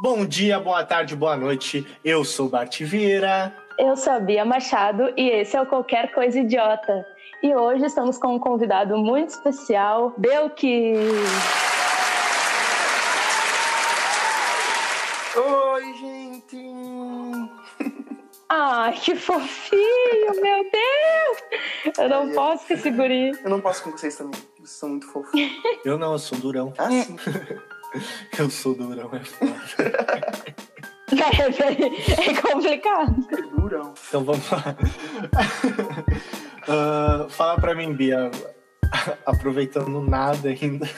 Bom dia, boa tarde, boa noite. Eu sou Bart Vieira. Eu sou a Bia Machado e esse é o Qualquer Coisa Idiota. E hoje estamos com um convidado muito especial, Belki. Oi, gente! Ai, que fofinho, meu Deus! Eu não posso com esse guri. Eu não posso com vocês também, vocês são muito fofos. Eu não, eu sou durão. Ah, sim. Eu sou durão, é foda. É, é complicado. Durão. Então vamos lá. Ah, fala pra mim, Bia, aproveitando nada ainda.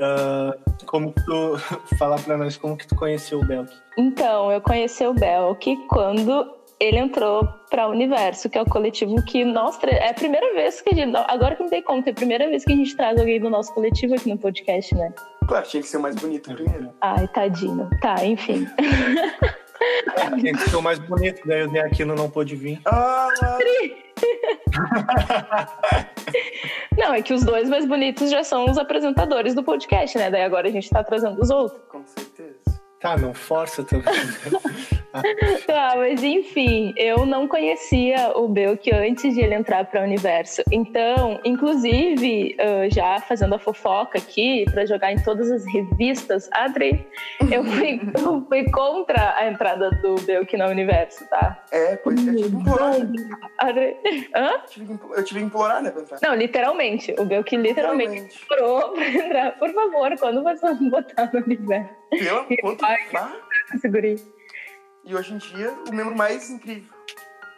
Ah, como que tu. Fala pra nós como que tu conheceu o Belk. Então, eu conheci o Belk quando ele entrou para o Universo, que é o coletivo que nós é a primeira vez que a gente, agora que me dei conta, é a primeira vez que a gente traz alguém do nosso coletivo aqui no podcast, né? Claro, tinha que ser o mais bonito primeiro. Ai, tadinho. Tá, enfim. Tem que ser o mais bonito, daí o Aquino não pôde vir. Ah, Não, é que os dois mais bonitos já são os apresentadores do podcast, né? Daí agora a gente tá trazendo os outros. com certeza. Tá, não força também. Tá, mas enfim, eu não conhecia o Belk antes de ele entrar para o universo. Então, inclusive, ah, já fazendo a fofoca aqui, para jogar em todas as revistas, Adri, eu fui, eu fui contra a entrada do Belk no universo, tá? É, pois eu tive que implorar. né? Adri. Hã? Eu tive que Eu implorar, né, pra entrar. Não, literalmente. O Belk literalmente Realmente. implorou pra entrar. Por favor, quando vocês vão botar no universo? Pelo quanto Ai. ah? E hoje em dia, o membro mais incrível.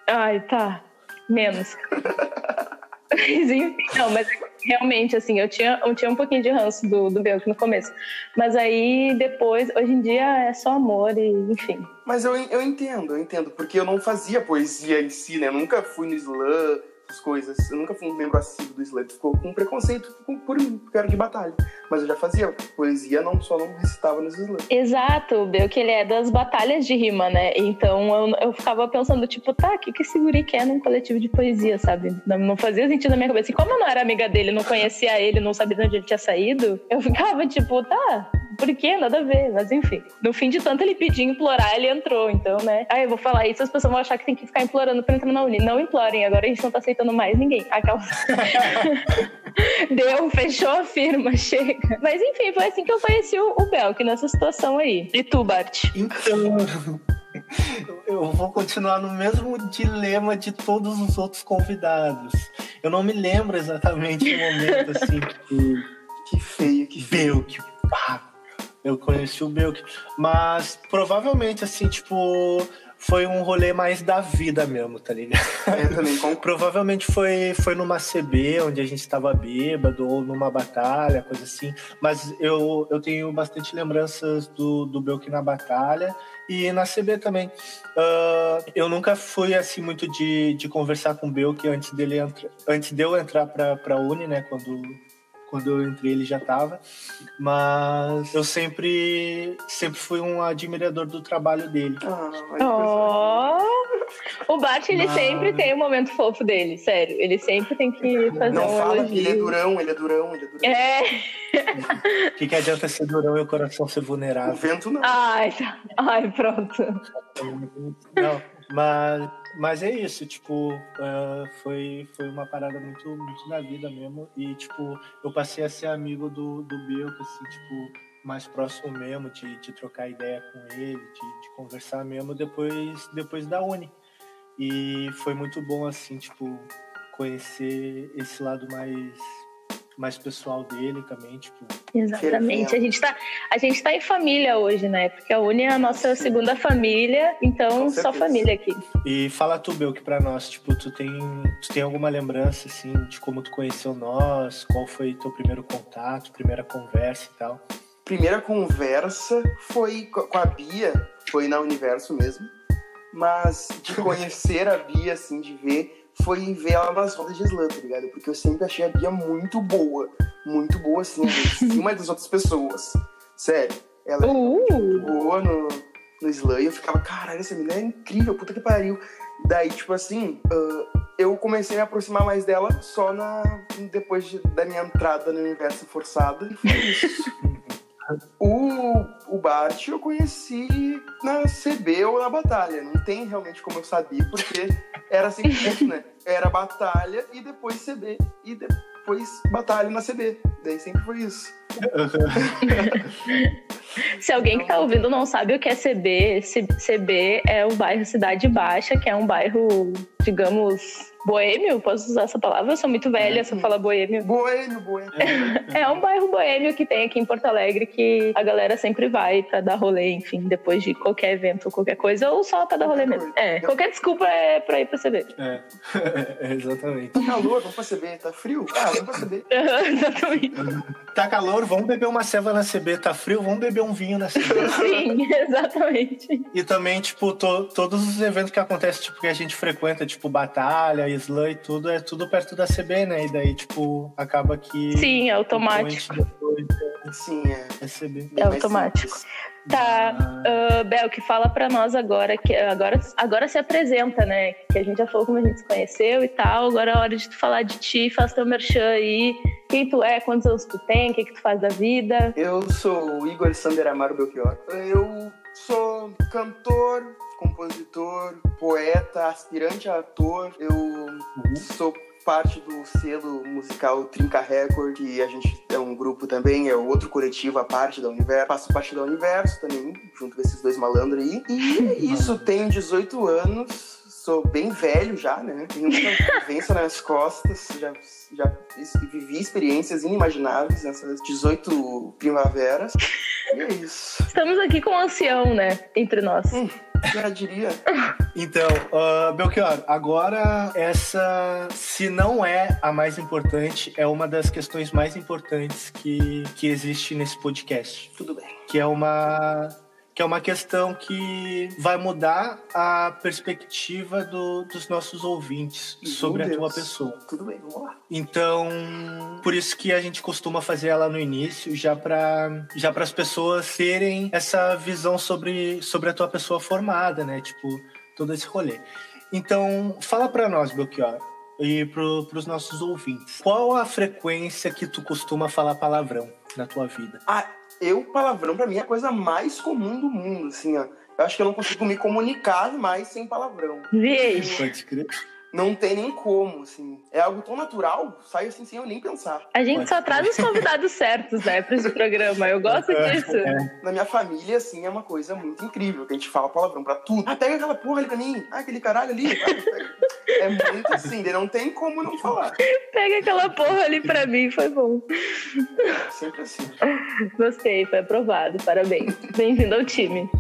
Ai, tá. Menos. não, mas realmente, assim, eu tinha, eu tinha um pouquinho de ranço do, do Belk no começo. Mas aí depois, hoje em dia é só amor e enfim. Mas eu, eu entendo, eu entendo. Porque eu não fazia poesia em si, né? Eu nunca fui no slam, coisas. Eu nunca fui um membro assíduo do slam. Ficou com preconceito com- por era de batalha. Mas eu já fazia poesia, não só não recitava nos slam. Exato, o Belk ele é das batalhas de rima, né? Então eu, eu ficava pensando, tipo, tá, o que, que esse guri quer num coletivo de poesia, sabe? Não, não fazia sentido na minha cabeça. E como eu não era amiga dele, não conhecia ele, não sabia de onde ele tinha saído, eu ficava, tipo, tá, por quê? Nada a ver. Mas enfim, no fim de tanto ele pedir implorar, ele entrou. Então, né? Aí eu vou falar isso, as pessoas vão achar que tem que ficar implorando pra entrar na Uni. Não implorem, agora a gente não tá aceitando mais ninguém. Aquela... Deu, fechou a firma, chega. Mas enfim, foi assim que eu conheci o, o Belk nessa situação aí. E tu, Bart? Então, eu vou continuar no mesmo dilema de todos os outros convidados. Eu não me lembro exatamente o momento assim que Que feio, que feio. Belk, pá, eu conheci o Belk, mas provavelmente assim, tipo, foi um rolê mais da vida mesmo, tá ligado? Eu também concordo. Provavelmente foi, foi numa CB, onde a gente estava bêbado, ou numa batalha, coisa assim. Mas eu, eu tenho bastante lembranças do, do Belk na batalha e na CB também. Ah, eu nunca fui assim muito de, de conversar com o Belk antes, dele antes de eu entrar pra, pra Uni, né? Quando, quando eu entrei ele já tava. Mas eu sempre, sempre fui um admirador do trabalho dele. Ah. Oh! O Bart, ele Mas- sempre tem um momento fofo dele, sério. Ele sempre tem que fazer Não um fala que ele é durão, ele é durão, ele é durão. É. O que, que adianta ser durão e o coração ser O vulnerável? vento não. Ai, tá. Ai, pronto. Não, mas, mas é isso, tipo, ah, foi, foi uma parada muito, muito na vida mesmo. E, tipo, eu passei a ser amigo do, do Belco, assim, tipo, mais próximo mesmo, de, de trocar ideia com ele, de, de conversar mesmo depois, depois da Uni. E foi muito bom, assim, tipo, conhecer esse lado mais, mais pessoal dele também, tipo, Exatamente. A gente, tá, a gente tá em família hoje, né? Porque a Uni é a nossa segunda família, então só família aqui. E fala tu, Belk, pra nós, tipo, tu tem, tu tem alguma lembrança, assim, de como tu conheceu nós, qual foi teu primeiro contato, primeira conversa e tal? Primeira conversa foi co- com a Bia, foi na Universo mesmo. Mas de conhecer a Bia, assim, de ver, foi ver ela nas rodas de slam, tá ligado? Porque eu sempre achei a Bia muito boa. Muito boa, assim, acima das outras pessoas. Sério. Ela é Uh! boa no, no slam e eu ficava, caralho, essa menina é incrível, puta que pariu. Daí, tipo assim, ah, eu comecei a me aproximar mais dela só na, depois de- da minha entrada no universo forçada. E foi isso. O, o Bart eu conheci na CB ou na Batalha. Não tem realmente como eu saber, porque era isso, né? Era Batalha e depois CB. E depois Batalha na CB. Daí sempre foi isso. Se alguém que tá ouvindo não sabe o que é CB, CB é o bairro Cidade Baixa, que é um bairro, digamos, boêmio, posso usar essa palavra? Eu sou muito velha se eu falar boêmio. Boêmio, boêmio. É, um bairro boêmio que tem aqui em Porto Alegre que a galera sempre vai pra dar rolê, enfim, depois de qualquer evento ou qualquer coisa, ou só pra dar rolê mesmo. É, qualquer desculpa é pra ir pra CB. É, é exatamente. Tá calor, vamos pra CB. Tá frio? Ah, vamos pra CB. exatamente. Tá calor, vamos beber uma ceva na CB. Tá frio, vamos beber um vinho na CB. Sim, exatamente. E também, tipo, to, todos os eventos que acontecem, tipo, que a gente frequenta, tipo, batalha, slam e tudo, é tudo perto da CB, né? E daí, tipo, acaba que. Sim, é automático. Sim, é. É CB. É automático. Tá, uh, Bel, que fala pra nós agora, que agora, agora se apresenta, né? Que a gente já falou como a gente se conheceu e tal, agora é hora de tu falar de ti, faz teu merchan aí, quem tu é, quantos anos tu tem, o que, que tu faz da vida. Eu sou o Igor Sander Amaro Belchior. Eu sou cantor, compositor, poeta, aspirante a ator. Eu uhum. sou parte do selo musical Trinca Record, que a gente é um grupo também, é outro coletivo, a parte da Universo. Faço parte da Universo também, junto com esses dois malandros aí. E isso, tenho 18 anos sou bem velho já, né? Tenho muita vivência nas costas, já, já vivi experiências inimagináveis nessas 18 primaveras. E é isso. Estamos aqui com um ancião, né? Entre nós. Hum, já diria. Então, uh, Belchior, agora essa, se não é a mais importante, é uma das questões mais importantes que, que existe nesse podcast. Tudo bem. Que é uma que é uma questão que vai mudar a perspectiva do, dos nossos ouvintes Meu sobre Deus. a tua pessoa. Tudo bem, vamos lá. Então, por isso que a gente costuma fazer ela no início, já para já as pessoas terem essa visão sobre, sobre a tua pessoa formada, né? Tipo, todo esse rolê. Então, fala para nós, Belchior, e para os nossos ouvintes. Qual a frequência que tu costuma falar palavrão na tua vida? Ah, eu, palavrão, para mim, é a coisa mais comum do mundo, assim, ó. Eu acho que eu não consigo me comunicar mais sem palavrão. Vixe. Pode crer não tem nem como, assim. É algo tão natural, sai assim sem eu nem pensar. A gente só traz os convidados certos, né, pra esse programa. Eu gosto é, disso. É. Na minha família, assim, é uma coisa muito incrível, que a gente fala palavrão pra tudo. Ah, pega aquela porra ali pra mim. Ah, aquele caralho ali. é muito assim, não tem como não falar. Pega aquela porra ali pra mim, foi bom. É, sempre assim. Gostei, foi aprovado. Parabéns. Bem-vindo ao time.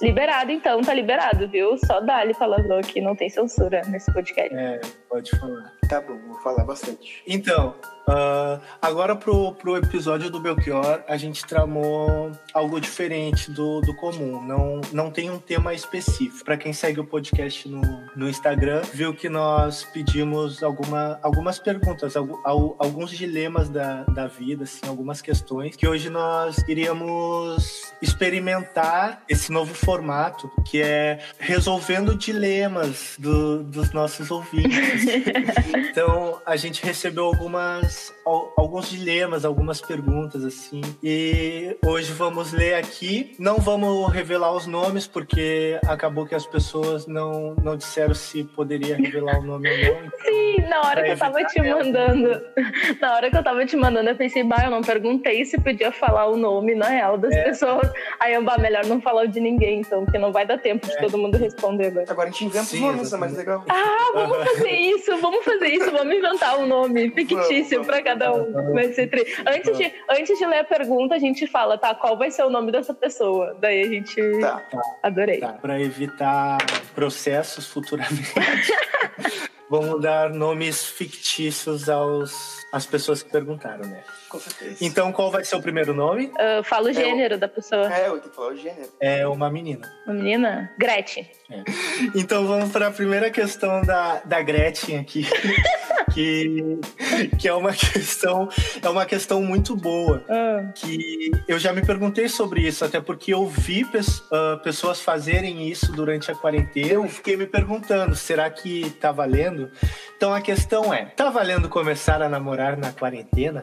Liberado, então, tá liberado, viu? Só dá-lhe palavrão aqui, não tem censura nesse podcast. É, pode falar. Tá bom, vou falar bastante. Então, Uh, agora pro, pro episódio do Belchior, a gente tramou algo diferente do, do comum. Não, não tem um tema específico. Para quem segue o podcast no, no Instagram, viu que nós pedimos alguma, algumas perguntas, alguns dilemas da, da vida, assim, algumas questões, que hoje nós iríamos experimentar esse novo formato, que é resolvendo dilemas do, dos nossos ouvintes. Então, a gente recebeu algumas alguns dilemas, algumas perguntas, assim. E hoje vamos ler aqui. Não vamos revelar os nomes, porque acabou que as pessoas não, não disseram se poderia revelar o nome ou não. Então, Sim, na hora que eu tava te mandando. Na hora que eu tava te mandando, eu pensei, bah, eu não perguntei se podia falar o nome na real das é. pessoas. Aí eu, bah, melhor não falar o de ninguém, então, porque não vai dar tempo de é. todo mundo responder agora. Agora a gente inventa os nomes, é mais legal. Ah, vamos fazer isso, vamos fazer isso, vamos inventar um nome fictício para cada um. Vai ser tri... antes, de, antes de ler a pergunta, a gente fala, tá? Qual vai ser o nome dessa pessoa? Daí a gente. Tá. Adorei. Tá. Para evitar processos futuramente. Vamos dar nomes fictícios aos, às pessoas que perguntaram, né? Com certeza. Então, qual vai ser o primeiro nome? Uh, fala o gênero é o... da pessoa. É, eu tenho que falar o gênero. É uma menina. Uma menina? Gretchen. É. Então, vamos para a primeira questão da, da Gretchen aqui. que, que é uma questão é uma questão muito boa. Ah. Que eu já me perguntei sobre isso, até porque eu vi pes- ah, pessoas fazerem isso durante a quarentena. Eu fiquei me perguntando, será que tá valendo? Então a questão é, tá valendo começar a namorar na quarentena?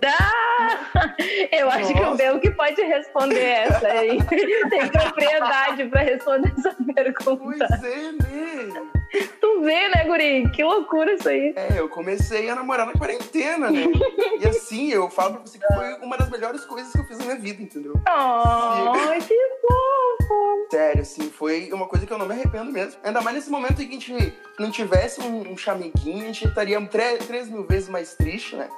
Eu acho que o Nossa. Bel que pode responder essa aí. Tem propriedade pra responder essa Pois pergunta. é, né? Tu vê, né, Guri? Que loucura isso aí. É, eu comecei a namorar na quarentena, né? E assim, eu falo pra você que foi uma das melhores coisas que eu fiz na minha vida, entendeu? Ai, que fofo. Sério, assim, foi uma coisa que eu não me arrependo mesmo. Ainda mais nesse momento em que a gente não tivesse um, um chameguinho, a gente estaria três, três mil vezes mais triste, né?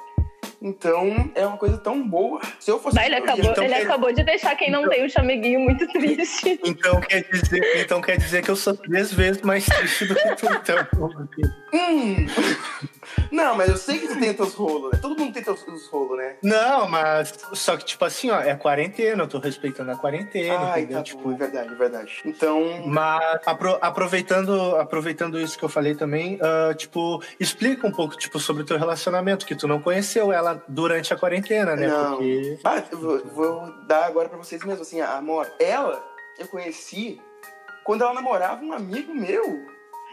Então, é uma coisa tão boa. Se eu fosse. Mas ele acabou, Então, ele quer- acabou de deixar quem não tem um chameguinho muito triste. Então quer dizer, então quer dizer que eu sou três vezes mais triste do que tu, então. Hum. Não, mas eu sei que tu tem teus rolos, né? Todo mundo tem teus, teus rolos, né? Não, mas só que tipo assim, ó, é quarentena, eu tô respeitando a quarentena, Ai, entendeu? tá tipo, bom, é verdade, é verdade. Então, Mas apro- aproveitando, aproveitando isso que eu falei também, ah, tipo, explica um pouco tipo sobre o teu relacionamento, que tu não conheceu ela durante a quarentena, né? Não. Porque Ah, eu vou, vou dar agora pra vocês mesmo, assim, a amor. Ela, eu conheci quando ela namorava um amigo meu.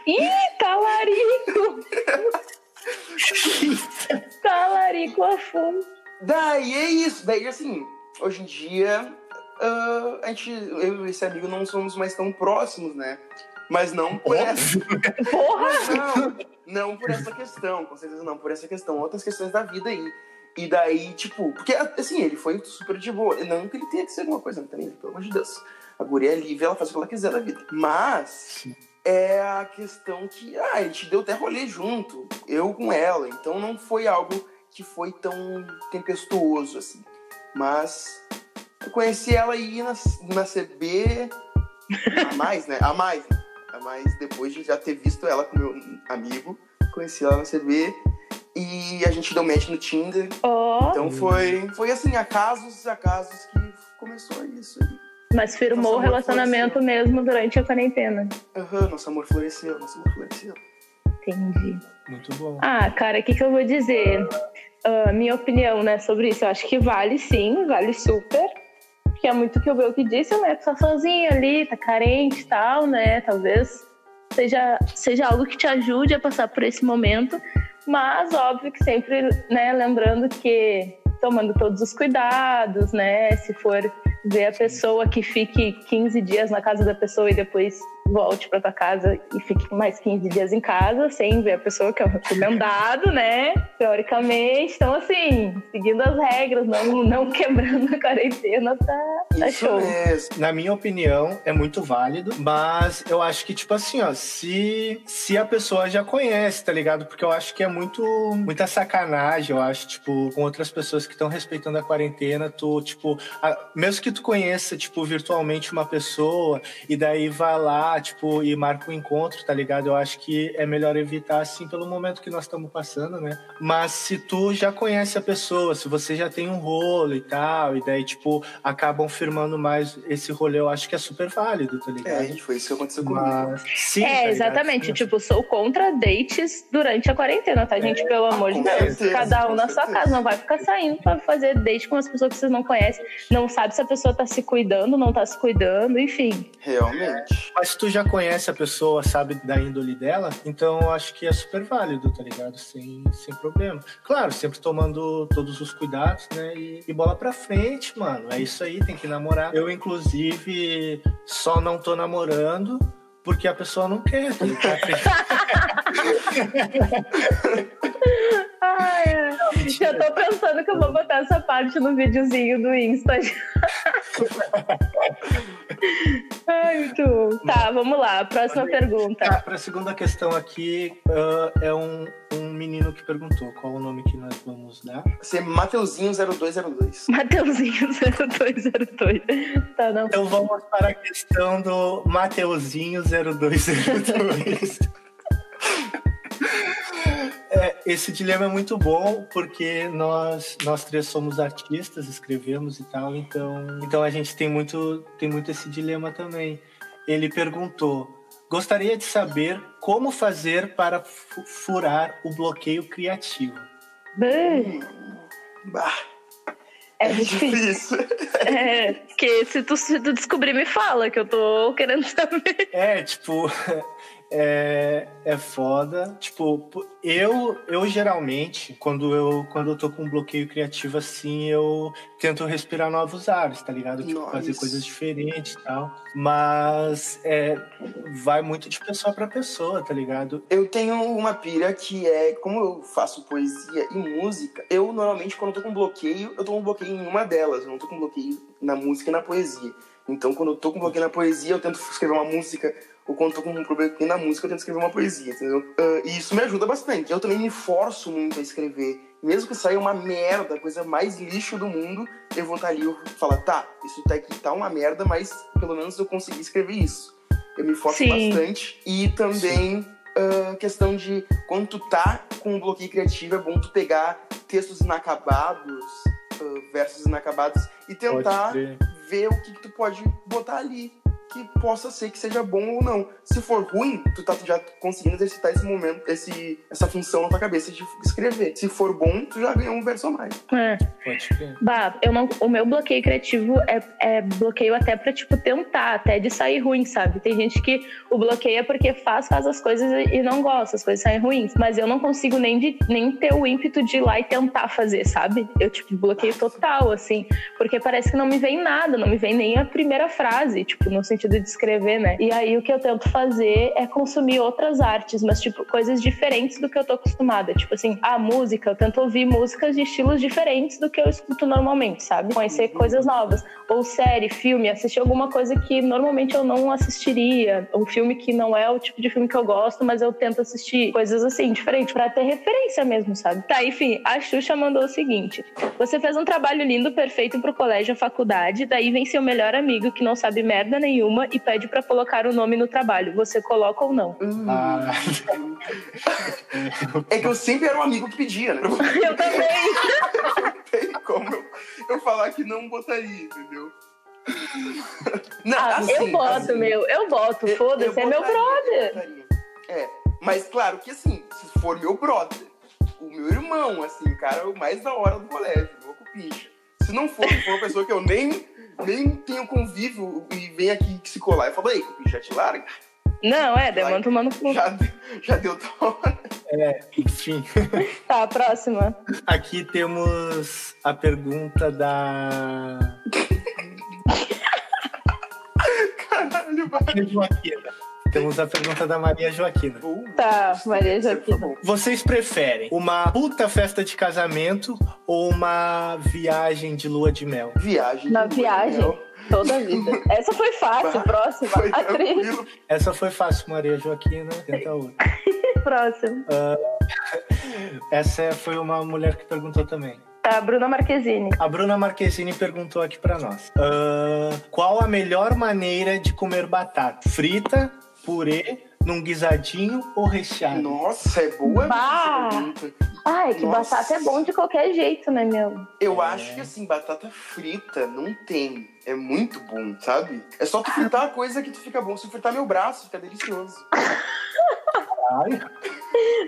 Ih, talarico! talarico a fundo. Daí é isso. Daí, assim, hoje em dia, ah, a gente, eu e esse amigo não somos mais tão próximos, né? Mas não por essa. Porra! Não, não por essa questão, com certeza não por essa questão. Outras questões da vida aí. E daí, tipo, porque assim, ele foi super de boa. Não que ele tenha que ser alguma coisa também, né? pelo amor de Deus. A guria é livre, ela faz o que ela quiser da vida. Mas é a questão que, ah, a gente deu até rolê junto, eu com ela. Então não foi algo que foi tão tempestuoso assim. Mas eu conheci ela aí na, na CB a mais, né? A mais, né? A mais depois de já ter visto ela com meu amigo. Conheci ela na CB e a gente deu match no Tinder. Ó, Então foi, foi assim, acasos, acasos que começou isso aí. Mas firmou o relacionamento mesmo durante a quarentena. Aham, nosso amor floresceu, nosso amor floresceu. Entendi. muito bom. Ah, cara, o que, que eu vou dizer? Ah, minha opinião, né, sobre isso, eu acho que vale sim, vale super. Porque é muito o que eu vi o que disse, né? Tu tá sozinho ali, tá carente e tal, né? Talvez seja, seja algo que te ajude a passar por esse momento. Mas, óbvio que sempre, né, lembrando que tomando todos os cuidados, né? Se for ver a pessoa que fique 15 dias na casa da pessoa e depois volte para tua casa e fique mais 15 dias em casa, sem ver a pessoa, que é o recomendado, né? Teoricamente. Então, assim, seguindo as regras, não, não quebrando a quarentena, tá, tá Isso show. mesmo. Na minha opinião, é muito válido, mas eu acho que, tipo assim, ó, se, se a pessoa já conhece, tá ligado? Porque eu acho que é muito, muita sacanagem, eu acho, tipo, com outras pessoas que estão respeitando a quarentena, tu, tipo, a- mesmo que tu conheça, tipo, virtualmente uma pessoa, e daí vai lá, tipo, e marca um encontro, tá ligado? Eu acho que é melhor evitar, assim, pelo momento que nós estamos passando, né? Mas se tu já conhece a pessoa, se você já tem um rolo e tal, e daí, tipo, acabam firmando mais esse rolê, eu acho que é super válido, tá ligado? É, gente, foi isso que aconteceu comigo. Mas, sim, tá É, ligado? exatamente. Sim. Tipo, sou contra dates durante a quarentena, tá, gente? Pelo amor de Deus. certeza, Cada um na sua certeza. casa. Não vai ficar saindo pra fazer date com as pessoas que vocês não conhecem. Não sabe se a pessoa tá se cuidando, não tá se cuidando, enfim. Realmente. Mas tu já conhece a pessoa, sabe da índole dela, então eu acho que é super válido, tá ligado? Sem, sem problema. Claro, sempre tomando todos os cuidados, né? E, e bola pra frente, mano. É isso aí, tem que namorar. Eu, inclusive, só não tô namorando porque a pessoa não quer, tá ai. Eu tô pensando que eu vou botar essa parte no videozinho do Insta. Ai, muito bom. Tá, vamos lá. Próxima pergunta. Tá, pra segunda questão aqui, ah, é um, um menino que perguntou qual o nome que nós vamos dar. Ser Mateuzinho 0202. Mateuzinho 0202. Tá, não. Então vamos para a questão do Mateuzinho 0202. É, esse dilema é muito bom porque nós, nós três somos artistas, escrevemos e tal, então, então a gente tem muito, tem muito esse dilema também. Ele perguntou: gostaria de saber como fazer para fu- furar o bloqueio criativo? Bem, Bah, É é difícil. difícil. É, porque se tu, se tu descobrir, me fala, que eu tô querendo saber. É, tipo, é, é foda. Tipo, eu, eu geralmente, quando eu, quando eu tô com um bloqueio criativo assim, eu tento respirar novos ares, tá ligado? Tipo, fazer coisas diferentes e tal. Mas é, vai muito de pessoa pra pessoa, tá ligado? Eu tenho uma pira que é, como eu faço poesia e música, eu normalmente, quando eu tô com bloqueio, eu tô com bloqueio em uma delas. Eu não tô com bloqueio na música e na poesia. Então, quando eu tô com bloqueio na poesia, eu tento escrever uma música. Ou quando eu tô com um problema na música, eu tento escrever uma poesia, entendeu? Ah, e isso me ajuda bastante. Eu também me forço muito a escrever. Mesmo que saia uma merda, a coisa mais lixo do mundo, eu vou estar ali e falar, tá, isso tá aqui tá uma merda, mas pelo menos eu consegui escrever isso. Eu me forço Sim. bastante. E também a questão de quando tu tá com um bloqueio criativo, é bom tu pegar textos inacabados, versos inacabados, e tentar ver o que, que tu pode botar ali que possa ser que seja bom ou não. Se for ruim, tu tá já conseguindo exercitar esse momento, esse, essa função na tua cabeça de escrever. Se for bom, tu já ganhou um verso a mais. É. Pode crer. Bah, eu não, o meu bloqueio criativo é, é bloqueio até pra, tipo, tentar, até de sair ruim, sabe? Tem gente que o bloqueia porque faz, faz as coisas e e não gosta, as coisas saem ruins. Mas eu não consigo nem, de, nem ter o ímpeto de ir lá e tentar fazer, sabe? Eu, tipo, bloqueio total, assim. Porque parece que não me vem nada, não me vem nem a primeira frase, tipo, no sentido de escrever, né? E aí o que eu tento fazer é consumir outras artes, mas, tipo, coisas diferentes do que eu tô acostumada. Tipo assim, a música, eu tento ouvir músicas de estilos diferentes do que eu escuto normalmente, sabe? Conhecer coisas novas. Ou série, filme, assistir alguma coisa que normalmente eu não assistiria. Um filme que não é o tipo de filme que eu gosto, mas eu tento assistir. Coisas assim, diferentes, pra ter referência mesmo, sabe? Tá, enfim, a Xuxa mandou o seguinte: Você fez um trabalho lindo, perfeito pro colégio, faculdade, daí vem seu melhor amigo que não sabe merda nenhuma e pede pra colocar o nome no trabalho. Você coloca ou não? Ah, É que eu sempre era um amigo que pedia, né? Eu também. Não tem como eu, eu falar que não botaria, entendeu? Não, Ah, assim, eu boto, assim, meu. Eu boto, foda-se, é meu brother. É, mas claro que assim, se for meu brother, o meu irmão, assim, o cara é o mais da hora do colégio, meu cupincha. Se não for, for uma pessoa que eu nem, nem tenho convívio e vem aqui se colar, eu falo, ei, cupincha, já te larga? Não, é, demanda tomando cu. Já, já deu hora. é, enfim. Tá, próxima. Aqui temos a pergunta da Caralho, vai. Temos a pergunta da Maria Joaquina. Tá, Maria Joaquina. Vocês preferem uma puta festa de casamento ou uma viagem de lua de mel? Viagem. Na de viagem. Mel. Toda a vida. Essa foi fácil, Bah, próxima. Foi Atriz, tranquilo. Essa foi fácil, Maria Joaquina. Tenta outra. próxima. Essa foi uma mulher que perguntou também. Tá, Bruna Marquezine. A Bruna Marquezine perguntou aqui pra nós. Ah, qual a melhor maneira de comer batata? Frita, purê, num guisadinho ou recheado? Nossa, é boa Bah. pergunta. Ai, que Nossa. batata é bom de qualquer jeito, né, meu? Eu É. acho que assim, batata frita não tem. É muito bom, sabe? É só tu fritar a coisa que tu fica bom. Se tu fritar meu braço, fica delicioso. Ai,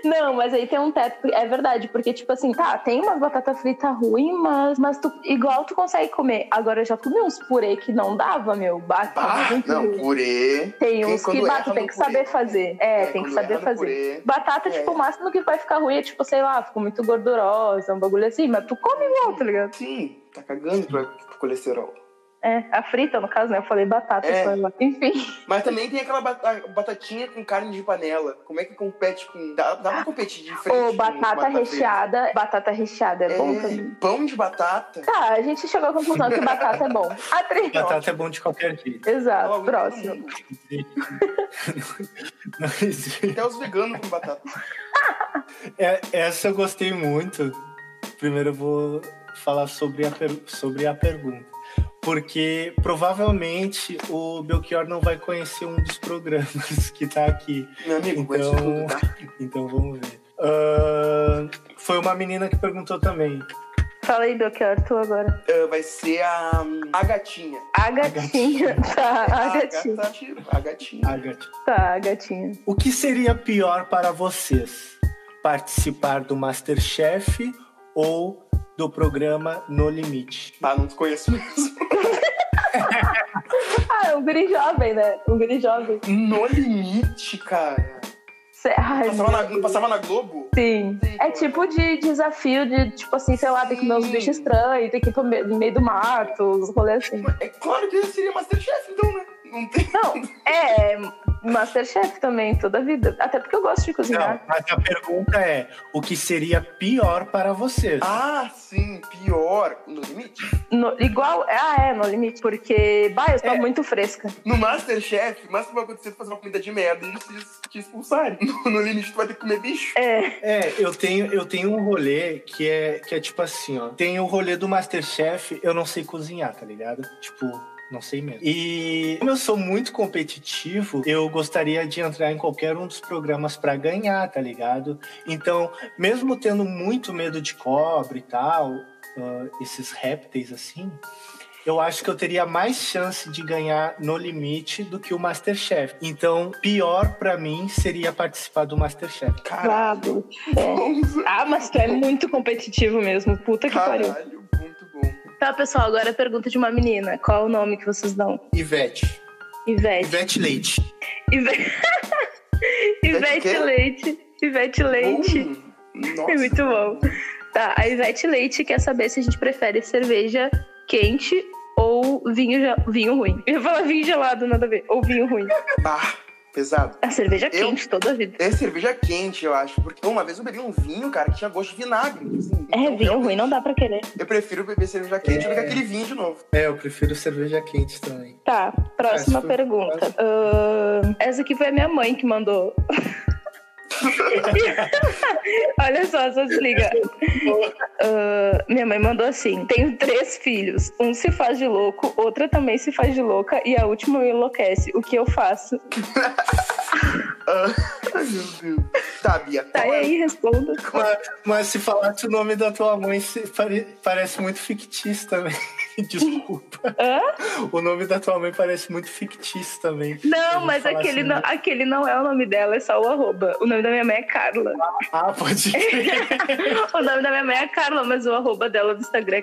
Não, mas aí tem um teto. É verdade, porque, tipo assim, tá, tem umas batata frita ruim, mas, mas tu, igual tu consegue comer. Agora eu já comi uns purê que não dava, meu. Bate Ah, não, ruim. purê. Tem uns que tu tem que purê, saber fazer. É, tem que saber fazer. purê, Batata, É. tipo, o máximo que vai ficar ruim é, tipo, sei lá, ficou muito gordurosa, um bagulho assim, mas tu come igual, tá ligado? Sim, tá cagando pro colesterol. É, a frita, no caso, né? Eu falei batata, É. Enfim. Mas também tem aquela bata- batatinha com carne de panela. Como é que compete com. Dá, dá pra competir de frente Ou com batata frita? recheada. Batata recheada é, bom também. É, pão de batata. Tá, a gente chegou à conclusão que batata é bom. Atriz. batata é bom de qualquer jeito. Exato, todo próximo. Até os veganos com batata. É, essa eu gostei muito. Primeiro eu vou falar sobre a, sobre a pergunta. Porque provavelmente o Belchior não vai conhecer um dos programas que tá aqui. Meu amigo, Então- tudo, tá? Então vamos ver. Ahn, foi uma menina que perguntou também. Fala aí, Belchior, tu agora. Uh, vai ser a, a gatinha. A gatinha. Tá, a gatinha. A gatinha. A gatinha. Tá, a gatinha. O que seria pior para vocês? Participar do Masterchef ou do programa No Limite? Ah, não te conheço mesmo. ah, é um guri jovem, né? Um guri jovem. No Limite, cara. Ai, passava, na, passava na Globo? Sim. Sim. É tipo de desafio de, tipo assim, sei lá, tem que comer uns bichos estranhos, tem que ir pro meio, no meio do mato, os rolês assim. É claro que seria Masterchef, então, né? Não tem. Não, é. Masterchef também, toda a vida. Até porque eu gosto de cozinhar. Não, mas a pergunta é: o que seria pior para vocês? Ah, sim, pior. No limite? No, igual. Ah, é, no limite. Porque, bah, eu estou é. muito fresca. No Masterchef, o máximo que vai acontecer é fazer uma comida de merda e eles te expulsarem. No, no, limite, tu vai ter que comer bicho. É. É, eu tenho, eu tenho um rolê que é, que é tipo assim, ó. Tem o rolê do Masterchef, eu não sei cozinhar, tá ligado? Tipo não sei mesmo. E como eu sou muito competitivo, eu gostaria de entrar em qualquer um dos programas para ganhar, tá ligado? Então, mesmo tendo muito medo de cobre e tal, uh, esses répteis assim, eu acho que eu teria mais chance de ganhar no limite do que o Masterchef. Então, pior para mim seria participar do Masterchef. Caralho. É. Ah, mas tu é muito competitivo mesmo. Puta que Caralho. pariu. Tá, pessoal, agora a pergunta de uma menina. Qual o nome que vocês dão? Ivete. Ivete. Ivete Leite. Ive... Ivete Leite. Ivete Leite. Uh, é muito bom. Tá, a Ivete Leite quer saber se a gente prefere cerveja quente ou vinho, vinho ruim. Eu ia falar vinho gelado, nada a ver. Ou vinho ruim. Bah pesado. A cerveja eu, quente toda a vida. É cerveja quente, eu acho. Porque uma vez eu bebi um vinho, cara, que tinha gosto de vinagre. Assim, é, então, vinho ruim não dá pra querer. Eu prefiro beber cerveja quente é... do que aquele vinho de novo. É, eu prefiro cerveja quente também. Tá, próxima pergunta. Uh, essa aqui foi a minha mãe que mandou. Olha só, só se liga. Uh, minha mãe mandou assim: tenho três filhos. Um se faz de louco, outra também se faz de louca e a última me enlouquece. O que eu faço? Ai, meu Deus. Tá, Bia. Tá é? aí, responda. Mas, mas, se falasse o nome da tua mãe, pare, parece muito fictício também. Desculpa. Hã? O nome da tua mãe parece muito fictício também. Não, mas aquele, assim, não, aquele não é o nome dela, é só o arroba. O nome da minha mãe é Carla. Ah, pode crer. o nome da minha mãe é Carla, mas o arroba dela do Instagram é.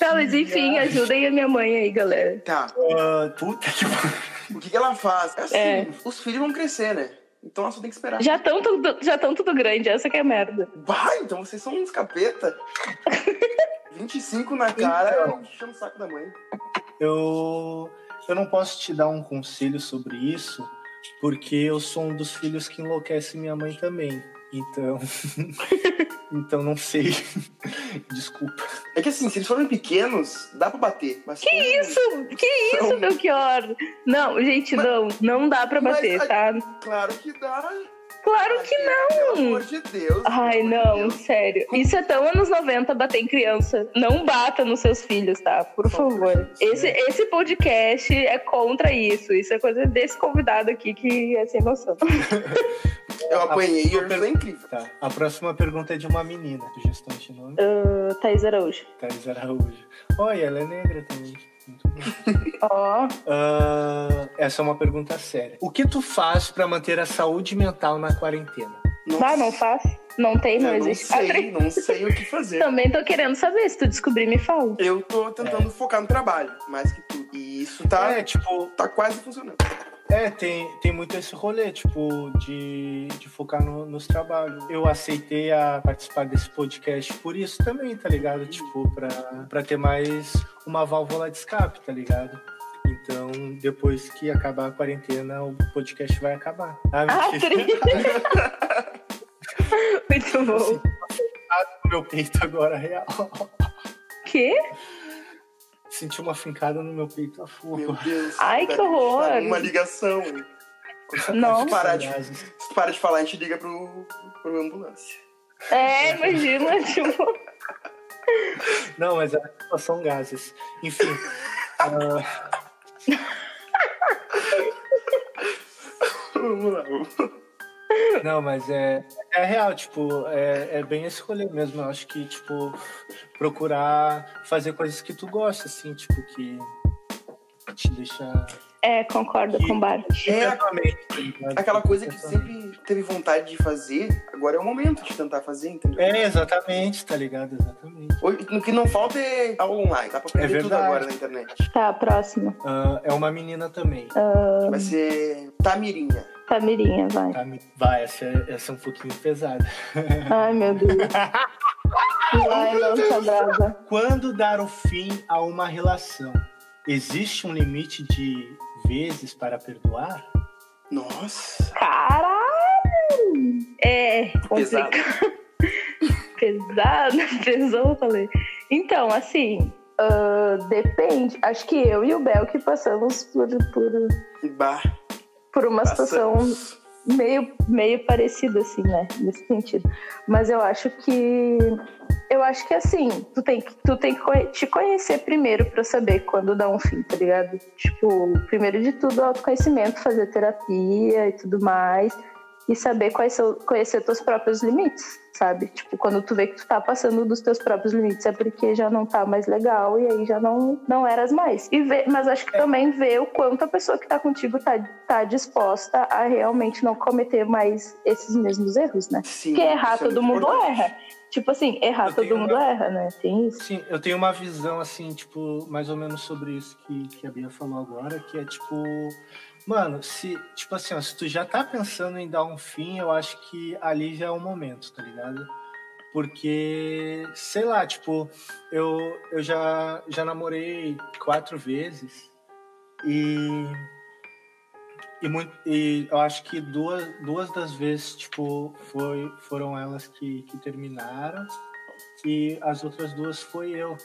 Tá, mas enfim, ajudem a minha mãe aí, galera. Tá. Uh, puta que O que, que ela faz? É assim, é. os filhos vão crescer, né? Então ela só tem que esperar. Já estão tudo, já tão tudo grande, essa que é a merda. Vai, então vocês são uns capeta. 25 na cara, então, enchendo o saco da mãe. Eu, eu não posso te dar um conselho sobre isso, porque eu sou um dos filhos que enlouquece minha mãe também. Então. então não sei. Desculpa. É que assim, se eles forem pequenos, dá pra bater. Mas que isso? Que isso, são... Belchior? Não, gente, mas... não. Não dá pra bater, mas, tá? Claro que dá. Claro que não! Pelo amor de Deus. Ai, não, Deus. sério. Isso é tão anos 90 bater em criança. Não bata nos seus filhos, tá? Por favor. Esse, esse podcast é contra isso. Isso é coisa desse convidado aqui que é sem noção. Eu apanhei e eu incrível. Tá. A próxima pergunta é de uma menina. Sugestão de nome? Uh, Thaís Araújo. Thaís Araújo. Olha, ela é negra também. Ó. oh. uh, essa é uma pergunta séria. O que tu faz para manter a saúde mental na quarentena? Nossa. Ah, não faço. Não tem, não eu existe. Não sei, não sei o que fazer. Também tô querendo saber. Se tu descobrir, me fala. Eu tô tentando é. focar no trabalho, mais que tudo. E isso tá, é, tipo, tá quase funcionando. É, tem, tem muito esse rolê, tipo, de, de focar no, nos trabalhos. Eu aceitei a participar desse podcast por isso também, tá ligado? Tipo, pra, pra ter mais uma válvula de escape, tá ligado? Então, depois que acabar a quarentena, o podcast vai acabar. Ah, ah Muito bom. Assim, meu peito agora real. Quê? Senti uma fincada no meu peito a fogo. Meu Deus. Ai, que horror. Uma ligação. Não. Se parar, de, se parar de falar, a gente liga pro, pro ambulância. É, imagina, tipo. Não, mas é são gases. Enfim. uh... Vamos lá. Não, mas é, é real, tipo, é, é bem esse rolê mesmo. Eu acho que, tipo, procurar fazer coisas que tu gosta, assim, tipo, que te deixa. É, concordo que- com o Bart. É, tá? Aquela coisa que sempre teve vontade de fazer, agora é o momento de tentar fazer, entendeu? É, exatamente, tá ligado? Exatamente. Hoje, O que não falta é aula online, dá pra aprender É tudo verdade. agora na internet. Tá, próximo. Ah, é uma menina também. Vai ser Tamirinha. Tamirinha, vai. Vai, essa é, essa é um pouquinho pesada. Ai, meu Deus. Quando dar o fim a uma relação, existe um limite de vezes para perdoar? Nossa. Caralho! É, Pesado. complicado. Pesado, pesou, eu falei. Então, assim, ah, depende. Acho que eu e o Bel que passamos por, por, Bah. por uma situação passamos. Meio, meio parecida, assim, né? Nesse sentido. Mas eu acho que. Eu acho que assim, tu tem que, tu tem que te conhecer primeiro pra saber quando dá um fim, tá ligado? Tipo, primeiro de tudo, autoconhecimento, fazer terapia e tudo mais. E saber quais são, conhecer teus próprios limites, sabe? Tipo, quando tu vê que tu tá passando dos teus próprios limites é porque já não tá mais legal e aí já não, não eras mais. E ver, mas acho que também ver o quanto a pessoa que tá contigo tá, tá disposta a realmente não cometer mais esses mesmos erros, né? Sim. Porque errar é todo mundo importante. erra. Tipo assim, errar Eu todo mundo uma- erra, né? Tem isso. Sim, eu tenho uma visão, assim, tipo, mais ou menos sobre isso que, que a Bia falou agora, que é tipo, mano, se, tipo assim, ó, se tu já tá pensando em dar um fim, eu acho que ali já é o momento, tá ligado? Porque, sei lá, tipo, eu, eu já, já namorei quatro vezes e. E, muito, e eu acho que duas, duas das vezes, tipo, foi, foram elas que, que terminaram e as outras duas foi eu.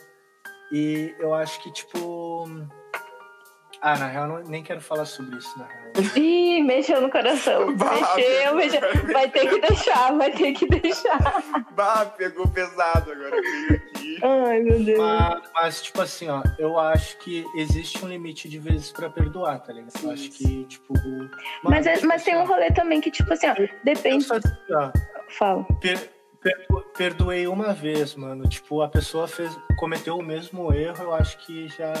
E eu acho que, tipo. Ah, na real, não, nem quero falar sobre isso, na real. Ih, mexeu no coração. Bah, Mexeu, mexeu. Vai ter que deixar, vai ter que deixar. Bah, pegou pesado agora. Veio aqui. Ai, meu Deus. Mas, mas, tipo assim, ó, eu acho que existe um limite de vezes pra perdoar, tá ligado? Eu acho que, tipo. mano, Mas, é- tipo mas tem um rolê também que, tipo assim, ó, Eu depende. só assim, ó, Fala. per- perdo- perdoei uma vez, mano. Tipo, a pessoa fez, cometeu o mesmo erro, eu acho que já,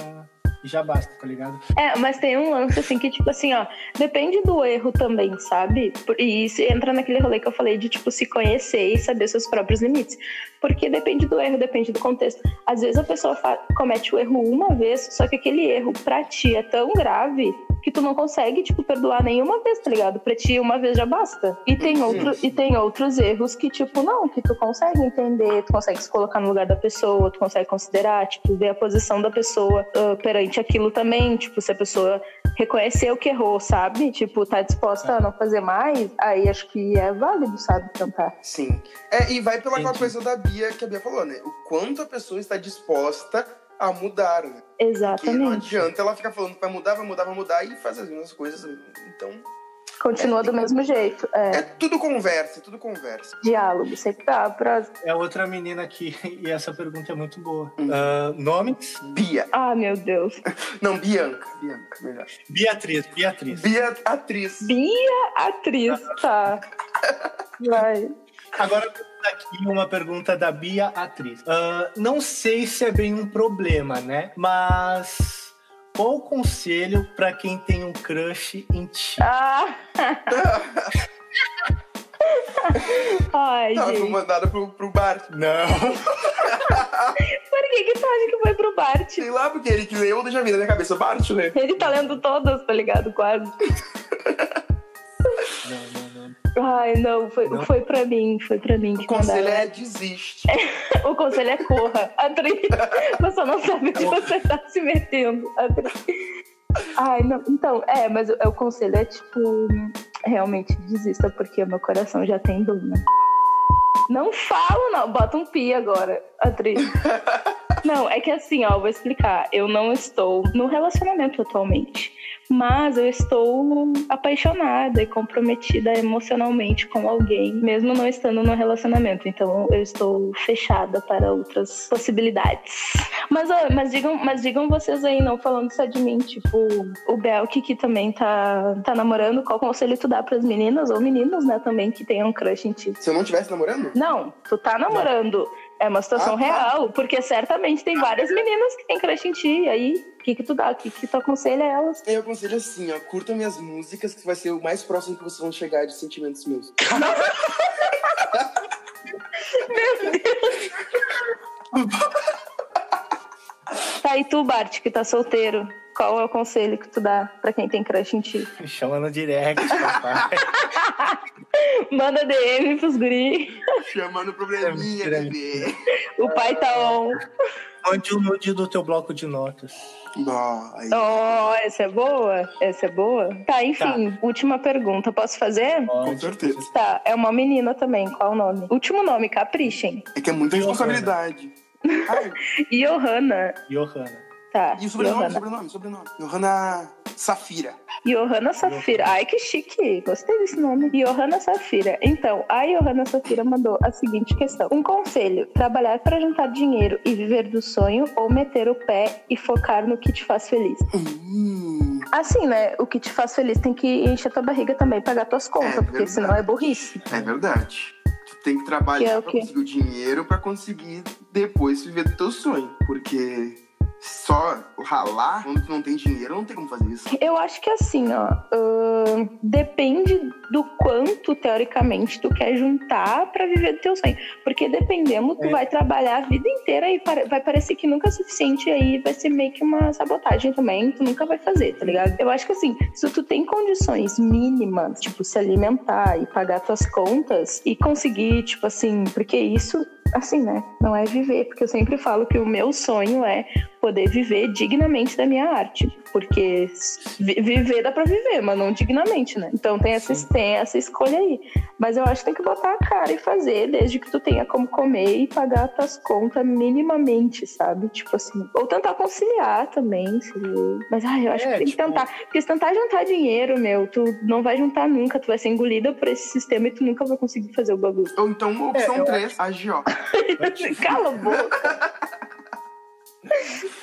já basta, tá ligado? É, mas tem um lance assim que, tipo assim, ó, depende do erro também, sabe? E isso entra naquele rolê que eu falei de, tipo, se conhecer e saber seus próprios limites. Porque depende do erro, depende do contexto. Às vezes a pessoa comete o erro uma vez, só que aquele erro pra ti é tão grave que tu não consegue, tipo, perdoar nenhuma vez, tá ligado? Pra ti, uma vez já basta. E tem, outro, sim. e tem outros erros que, tipo, não, que tu consegue entender, tu consegue se colocar no lugar da pessoa, tu consegue considerar, tipo, ver a posição da pessoa ah, perante aquilo também, tipo, se a pessoa reconheceu que errou, sabe? Tipo, tá disposta a não fazer mais, aí acho que é válido, sabe, tentar. Sim. É, e vai pela Entendi. coisa da Bia que a Bia falou, né? O quanto a pessoa está disposta a mudar, né? Porque não Exatamente. adianta ela ficar falando que vai mudar, vai mudar, vai mudar e faz as mesmas coisas. Então, Continua do mesmo jeito. É, é tudo conversa, é tudo conversa. diálogo, sempre tá pra... É outra menina aqui, e essa pergunta é muito boa. Hum. Ah, nomes? Bia. Ah, meu Deus. Não, Bianca. Bianca, melhor. Beatriz, Beatriz. Bia, atriz. Bia, atriz, tá. Vai. Agora aqui uma pergunta da Bia Atriz. Ah, não sei se é bem um problema, né? Mas qual o conselho pra quem tem um crush em ti? Ah! Ai, Tava gente. mandada pro, pro Bart. Não. Por que que tu acha que foi pro Bart? Sei lá, porque ele que leu, deixa vir na minha cabeça. O Bart, né? Ele tá lendo todas, tá ligado? Quase. Ai, não, foi, Não? foi pra mim, foi pra mim que O conselho mandaram. é desiste. O conselho é corra. Atriz, você não sabe onde você tá se metendo. Atriz. Ai, não. Então, é, mas o, o conselho é tipo, realmente desista, porque o meu coração já tem dor, né? Não falo, não. Bota um pi agora, atriz. Não, é que assim, ó, eu vou explicar. Eu não estou no relacionamento atualmente. Mas eu estou apaixonada e comprometida emocionalmente com alguém, mesmo não estando no relacionamento. Então eu estou fechada para outras possibilidades. Mas, ó, mas digam, mas digam vocês aí, não falando só de mim, tipo, o Belk que também tá, tá namorando, qual conselho tu dá pras meninas ou meninos, né, também que tenham crush em ti? Se eu não estivesse namorando? Não, tu tá namorando. É uma situação Ah, tá. real, porque certamente tem várias meninas que têm crush em ti. E aí, o que que tu dá? O que que tu aconselha elas? Eu aconselho assim, ó, curtam minhas músicas, que vai ser o mais próximo que vocês vão chegar de sentimentos meus. Tá, e tu, Bart, que tá solteiro, qual é o conselho que tu dá pra quem tem crush em ti? Me chama no direct, papai. Manda DM pros guri. Chamando probleminha, É, bebê. O pai tá on. Mande o nude do teu bloco de notas. Oh, essa é boa? Essa é boa? Tá, enfim, última pergunta. Posso fazer? Com certeza. Tá, é uma menina também. Qual o nome? Último nome, caprichem. É que é muita responsabilidade. Johanna. Johanna. Tá, e o sobrenome, Johanna. sobrenome, sobrenome. Johanna Safira. Johanna Safira. Ai, que chique. Gostei desse nome. Johanna Safira. Então, a Johanna Safira mandou a seguinte questão. Um conselho. Trabalhar para juntar dinheiro e viver do sonho ou meter o pé e focar no que te faz feliz? Hum, Assim, né? O que te faz feliz tem que encher tua barriga também, pagar tuas contas, É porque senão é burrice. é verdade. Tu tem que Que trabalhar é o pra quê? conseguir o dinheiro pra conseguir depois viver do teu sonho. Porque só ralar quando tu não tem dinheiro, não tem como fazer isso. Eu acho que assim, ó, ahn, depende do quanto, teoricamente, tu quer juntar pra viver do teu sonho. Porque dependendo, tu É. vai trabalhar a vida inteira e vai parecer que nunca é suficiente, e aí vai ser meio que uma sabotagem também, tu nunca vai fazer, tá ligado? Eu acho que assim, se tu tem condições mínimas, tipo, se alimentar e pagar tuas contas e conseguir, tipo assim, porque isso, assim, né, não é viver, porque eu sempre falo que o meu sonho é poder viver dignamente da minha arte. Porque vi- viver dá pra viver, mas não dignamente, né? Então tem essa, tem essa escolha aí. Mas eu acho que tem que botar a cara e fazer, desde que tu tenha como comer e pagar tuas contas minimamente, sabe? Tipo assim. Ou tentar conciliar também. se- Mas ai, eu acho É, que tem tipo- que tentar. Porque se tentar juntar dinheiro, meu, tu não vai juntar nunca. Tu vai ser engolida por esse sistema e tu nunca vai conseguir fazer o bagulho. Ou então, opção É, eu 3, agiota. Cala a boca.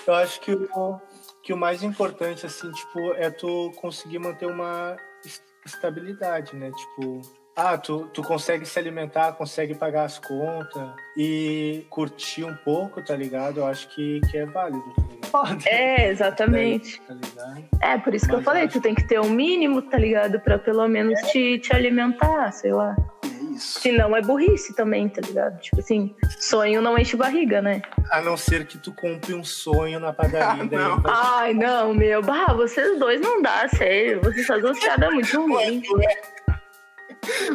Eu acho que o, que o mais importante, assim, tipo, é tu conseguir manter uma es- estabilidade, né? Tipo, ah, tu, tu consegue se alimentar, consegue pagar as contas e curtir um pouco, tá ligado? Eu acho que, que é válido, tá ligado? É, exatamente. Tá? É, por isso que eu Mas falei, acho tu tem que ter um mínimo, tá ligado? Pra pelo menos te, te alimentar, sei lá. Isso. Se não é burrice também, tá ligado? Tipo assim, sonho não enche barriga, né? A não ser que tu compre um sonho na padaria. Ah, daí não. Ai, não, meu. Bah, vocês dois não dá, sério. Vocês fazem umas piadas muito ruins.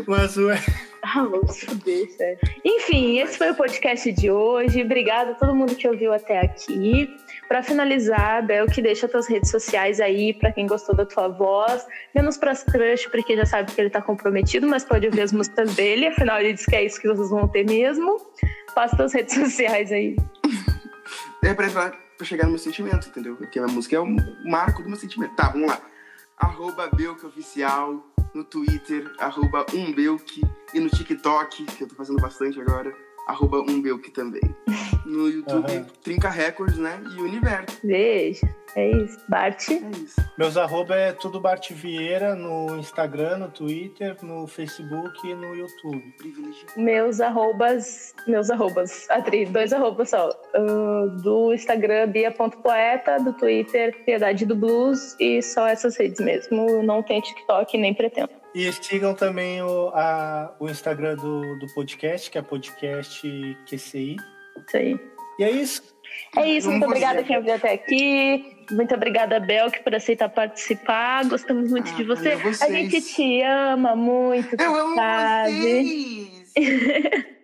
Mas ué, Ah, vamos se fuder, sério. Enfim, esse foi o podcast de hoje. Obrigada a todo mundo que ouviu até aqui. Pra finalizar, Bel, que deixa tuas redes sociais aí pra quem gostou da tua voz. Menos pras crush, porque já sabe que ele tá comprometido, mas pode ouvir as músicas dele. Afinal, ele disse que é isso que vocês vão ter mesmo. Passa tuas redes sociais aí. É pra, chegar no meu sentimento, entendeu? Porque a música é o marco do meu sentimento. Tá, vamos lá. Arroba Belk Oficial no Twitter, arroba Umbelk e no TikTok, que eu tô fazendo bastante agora, arroba Umbelk também. No YouTube, Aham. Trinca Records, né? E Universo. Beijo. É isso. Bart. É isso. meus arroba é tudo Bart Vieira no Instagram, no Twitter, no Facebook e no YouTube. Privilegiado. Meus arrobas, meus arrobas, atri, dois arrobas só. Ah, do Instagram, bia.poeta, do Twitter, Piedade do Blues, e só essas redes mesmo. Não tem TikTok, nem pretendo. E sigam também o, a- o Instagram do, do podcast, que é podcast QCI. Isso aí. E é isso. É isso, muito obrigada quem ouviu até aqui. Muito obrigada, Belk, por aceitar participar. Gostamos muito Ah, de você. A gente te ama muito, Eu amo sabe. vocês!